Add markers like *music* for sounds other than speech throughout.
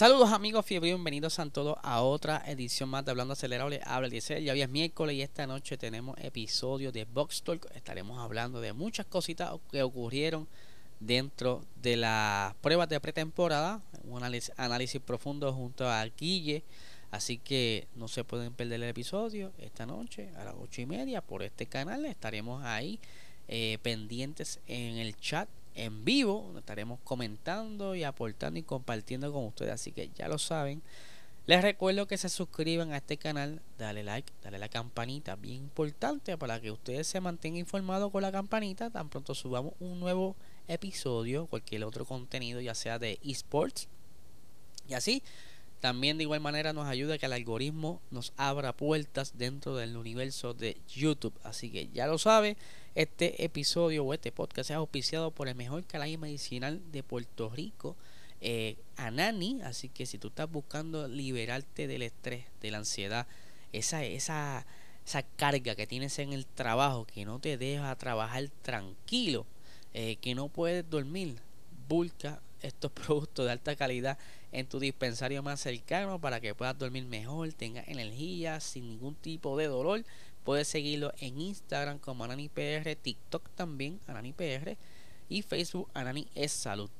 Saludos amigos fiebre, bienvenidos a todos a otra edición más de Hablando Acelerable. Habla el 16, ya hoy es miércoles y esta noche tenemos episodio de Box Talk. Estaremos hablando de muchas cositas que ocurrieron dentro de las pruebas de pretemporada. Un análisis, profundo junto a Guille. Así que no se pueden perder el episodio esta noche a las ocho y media por este canal. Estaremos ahí eh, pendientes en el chat en vivo, donde estaremos comentando y aportando y compartiendo con ustedes. Así que ya lo saben. Les recuerdo que se suscriban a este canal, dale like, dale la campanita, bien importante para que ustedes se mantengan informados con la campanita tan pronto subamos un nuevo episodio, cualquier otro contenido, ya sea de esports. Y así también de igual manera nos ayuda que el algoritmo nos abra puertas dentro del universo de YouTube. Así que ya lo sabe, este episodio o este podcast es auspiciado por el mejor canal medicinal de Puerto Rico, eh, Anani. Así que si tú estás buscando liberarte del estrés, de la ansiedad, esa, esa, esa carga que tienes en el trabajo, que no te deja trabajar tranquilo, eh, que no puedes dormir, busca estos *laughs* productos de alta calidad en tu dispensario más cercano para que puedas dormir mejor, tengas energía sin ningún tipo de dolor. Puedes seguirlo en Instagram como AnaniPR, TikTok también AnaniPR y Facebook Anani es Salud.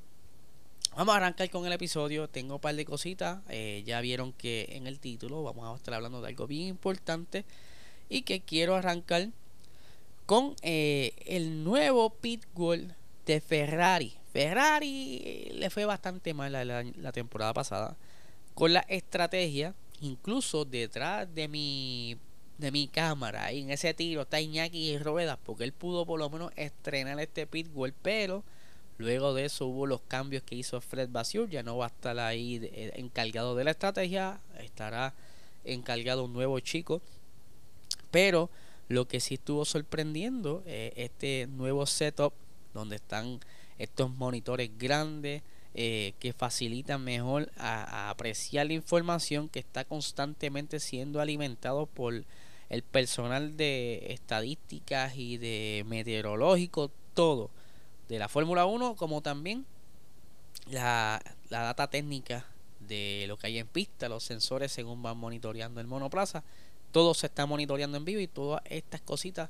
Vamos a arrancar con el episodio. Tengo un par de cositas. Eh, ya vieron que en el título vamos a estar hablando de algo bien importante y que quiero arrancar con eh, el nuevo pitbull de Ferrari. Ferrari le fue bastante mal la, temporada pasada con la estrategia, incluso detrás de mi de mi cámara, y en ese tiro está Iñaki y Ruedas, porque él pudo por lo menos estrenar este pitbull, pero luego de eso hubo los cambios que hizo Fred Basur, ya no va a estar ahí eh, encargado de la estrategia, estará encargado un nuevo chico, pero lo que sí estuvo sorprendiendo, eh, este nuevo setup donde están estos monitores grandes eh, que facilitan mejor a, apreciar la información que está constantemente siendo alimentado por el personal de estadísticas y de meteorológico, todo, de la Fórmula 1 como también la, la data técnica de lo que hay en pista, los sensores según van monitoreando el monoplaza, todo se está monitoreando en vivo y todas estas cositas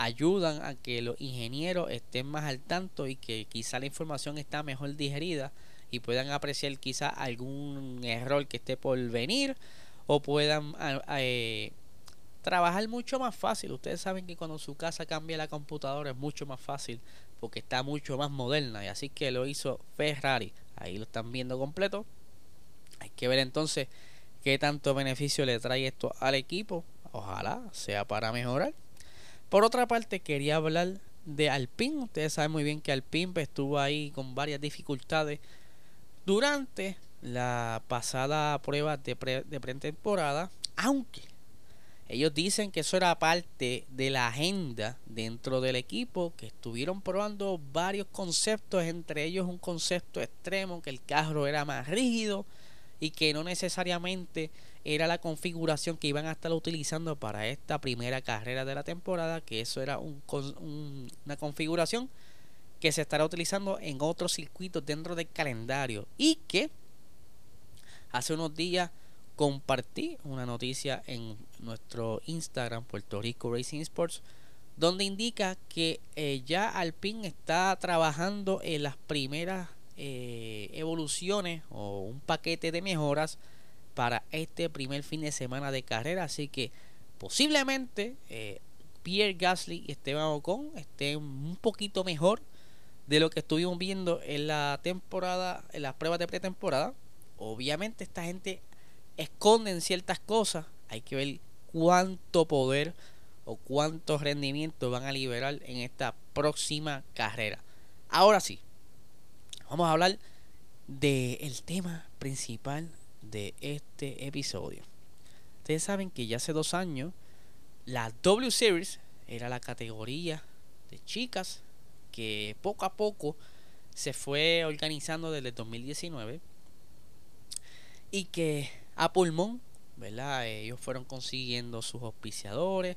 ayudan a que los ingenieros estén más al tanto y que quizá la información está mejor digerida y puedan apreciar quizá algún error que esté por venir o puedan eh, trabajar mucho más fácil. Ustedes saben que cuando su casa cambia la computadora es mucho más fácil porque está mucho más moderna y así que lo hizo Ferrari. Ahí lo están viendo completo. Hay que ver entonces qué tanto beneficio le trae esto al equipo. Ojalá sea para mejorar. Por otra parte, quería hablar de Alpine. Ustedes saben muy bien que Alpine estuvo ahí con varias dificultades durante la pasada prueba de, de pretemporada, aunque ellos dicen que eso era parte de la agenda dentro del equipo, que estuvieron probando varios conceptos, entre ellos un concepto extremo, que el carro era más rígido y que no necesariamente era la configuración que iban a estar utilizando para esta primera carrera de la temporada, que eso era un, una configuración que se estará utilizando en otros circuitos dentro del calendario. Y que hace unos días compartí una noticia en nuestro Instagram Puerto Rico Racing Sports donde indica que eh, ya Alpine está trabajando en las primeras eh, evoluciones o un paquete de mejoras para este primer fin de semana de carrera. Así que posiblemente eh, Pierre Gasly y Esteban Ocon estén un poquito mejor de lo que estuvimos viendo en la temporada, en las pruebas de pretemporada. Obviamente esta gente esconde ciertas cosas. Hay que ver cuánto poder o cuántos rendimientos van a liberar en esta próxima carrera. Ahora sí, vamos a hablar del tema principal de este episodio. Ustedes saben que ya hace dos años la W Series era la categoría de chicas que poco a poco se fue organizando desde el 2019 y que a pulmón, ¿verdad? Ellos fueron consiguiendo sus auspiciadores,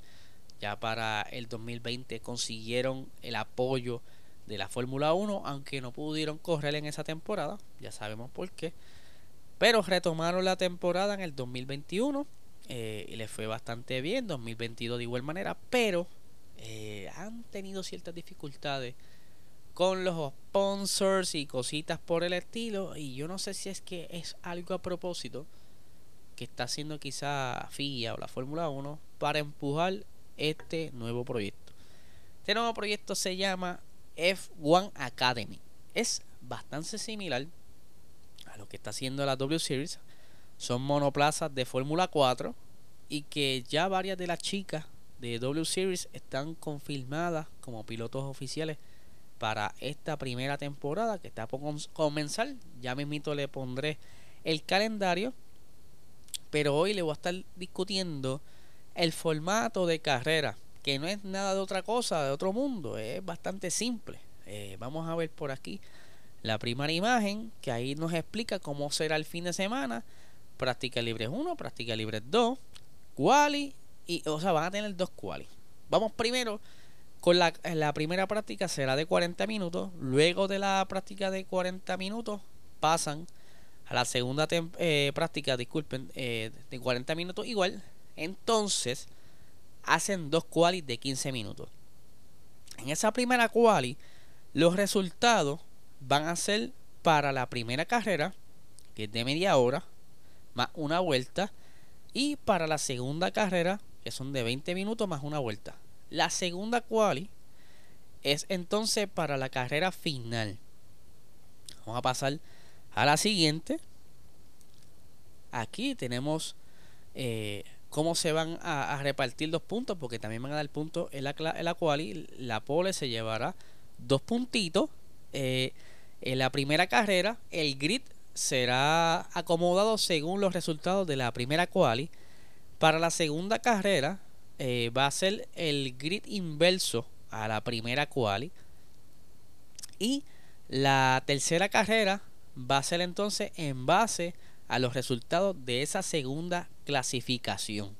ya para el 2020 consiguieron el apoyo de la Fórmula 1, aunque no pudieron correr en esa temporada, ya sabemos por qué. Pero retomaron la temporada en el 2021 eh, y les fue bastante bien, 2022 de igual manera, pero eh, han tenido ciertas dificultades con los sponsors y cositas por el estilo. Y yo no sé si es que es algo a propósito que está haciendo quizá FIA o la Fórmula 1 para empujar este nuevo proyecto. Este nuevo proyecto se llama F1 Academy. Es bastante similar a lo que está haciendo la W Series. Son monoplazas de Fórmula 4 y que ya varias de las chicas de W Series están confirmadas como pilotos oficiales para esta primera temporada que está por comenzar. Ya mismito le pondré el calendario. Pero hoy le voy a estar discutiendo el formato de carrera, que no es nada de otra cosa, de otro mundo, es bastante simple. Eh, vamos a ver por aquí la primera imagen, que ahí nos explica cómo será el fin de semana. Práctica libre 1, práctica libre 2, quali, y, o sea, van a tener dos quali. Vamos primero con la, la primera práctica, será de 40 minutos. Luego de la práctica de 40 minutos, pasan a la segunda eh, práctica, disculpen, eh, de 40 minutos igual entonces, hacen dos qualis de 15 minutos. En esa primera quali, los resultados van a ser para la primera carrera, que es de media hora, más una vuelta, y para la segunda carrera, que son de 20 minutos más una vuelta. La segunda quali es entonces para la carrera final. Vamos a pasar a la siguiente. Aquí tenemos eh, cómo se van a, repartir los puntos, porque también van a dar puntos en la, en la quali. La pole se llevará dos puntitos. Eh, en la primera carrera, el grid será acomodado según los resultados de la primera quali. Para la segunda carrera, eh, va a ser el grid inverso a la primera quali. Y la tercera carrera va a ser entonces en base a los resultados de esa segunda clasificación.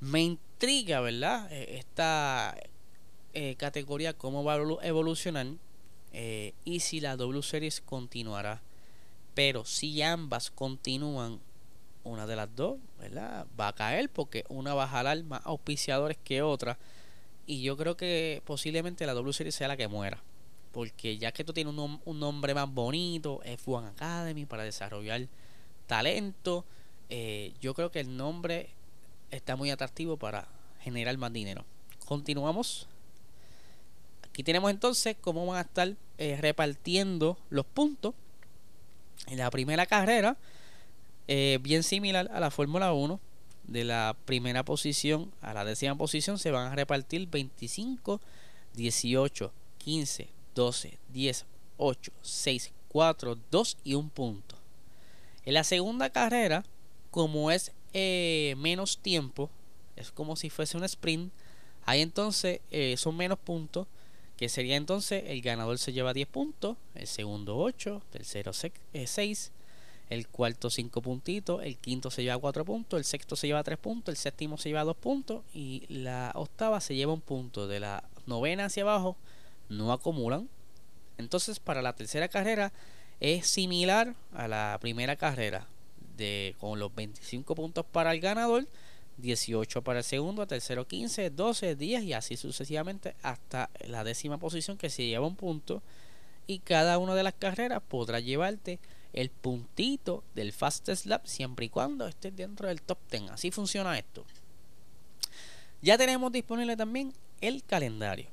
Me intriga, ¿verdad? Eh, esta eh, categoría, cómo va a evolucionar eh, y si la W Series continuará. Pero si ambas continúan, una de las dos, ¿verdad? Va a caer porque una va a jalar más auspiciadores que otra. Y yo creo que posiblemente la W Series sea la que muera. Porque ya que esto tiene un, un nombre más bonito, F1 Academy para desarrollar talento, eh, yo creo que el nombre está muy atractivo para generar más dinero. Continuamos. Aquí tenemos entonces cómo van a estar eh, repartiendo los puntos. En la primera carrera, eh, bien similar a la Fórmula 1, de la primera posición a la décima posición se van a repartir 25, 18, 15, 12, 10, 8, 6, 4, 2 y 1 punto. En la segunda carrera, como es eh, menos tiempo, es como si fuese un sprint, ahí entonces son menos puntos, que sería entonces el ganador se lleva 10 puntos, el segundo 8, tercero 6, eh, el cuarto 5 puntitos, el quinto se lleva 4 puntos, el sexto se lleva 3 puntos, el séptimo se lleva 2 puntos y la octava se lleva un punto. De la novena hacia abajo no acumulan. Entonces para la tercera carrera es similar a la primera carrera, de, con los 25 puntos para el ganador, 18 para el segundo, tercero 15, 12, 10 y así sucesivamente hasta la décima posición que se lleva un punto. Y cada una de las carreras podrá llevarte el puntito del fastest lap siempre y cuando estés dentro del top 10. Así funciona esto. Ya tenemos disponible también el calendario.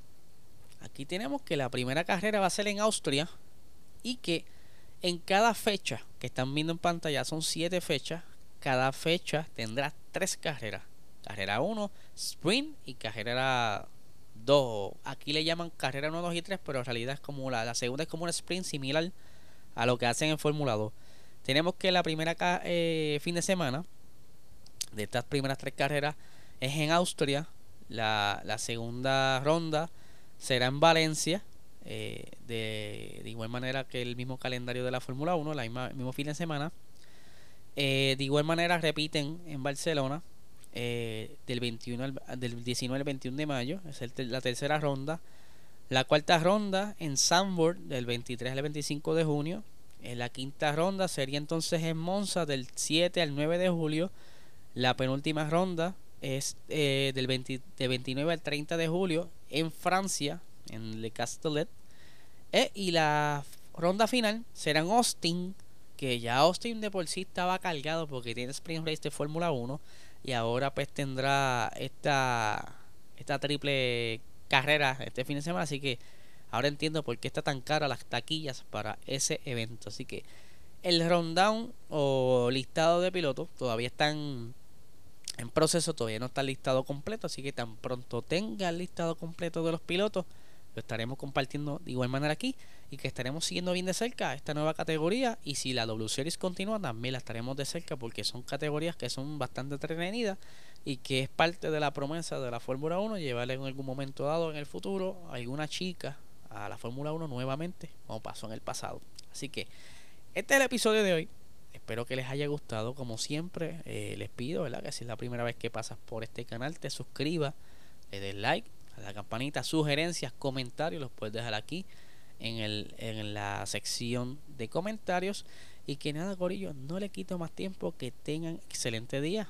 Aquí tenemos que la primera carrera va a ser en Austria y que en cada fecha que están viendo en pantalla, son 7 fechas. Cada fecha tendrá 3 carreras. Carrera 1, sprint y carrera 2. Aquí le llaman carrera 1, 2 y 3, pero en realidad es como la, la segunda es como un sprint similar a lo que hacen en Fórmula 2. Tenemos que la primera eh, fin de semana de estas primeras tres carreras es en Austria. La, segunda ronda será en Valencia. Eh, de, igual manera que el mismo calendario de la Fórmula 1, el mismo fin de semana. Eh, de igual manera repiten en Barcelona del, 21 del 19 al 21 de mayo. Es la tercera ronda. La cuarta ronda en Sandburg del 23 al 25 de junio. En la quinta ronda sería entonces en Monza del 7 al 9 de julio. La penúltima ronda es eh, del 29 al 30 de julio en Francia, en Le Castellet. Eh, y la ronda final será en Austin, que ya Austin de por sí estaba cargado porque tiene Spring Race de Fórmula 1 y ahora pues tendrá esta, esta triple carrera este fin de semana. Así que ahora entiendo por qué está tan cara las taquillas para ese evento. Así que el rundown o listado de pilotos todavía están en proceso, todavía no está listado completo. Así que tan pronto tenga el listado completo de los pilotos, lo estaremos compartiendo de igual manera aquí y que estaremos siguiendo bien de cerca esta nueva categoría. Y si la W Series continúa también la estaremos de cerca porque son categorías que son bastante entretenidas y que es parte de la promesa de la Fórmula 1 llevarle en algún momento dado en el futuro a alguna chica a la Fórmula 1 nuevamente como pasó en el pasado. Así que este es el episodio de hoy. Espero que les haya gustado. Como siempre eh, les pido ¿verdad? que si es la primera vez que pasas por este canal te suscribas le des like la campanita, sugerencias, comentarios, los puedes dejar aquí en, el, en la sección de comentarios. Y que nada, Corillo, no le quito más tiempo, que tengan excelente día.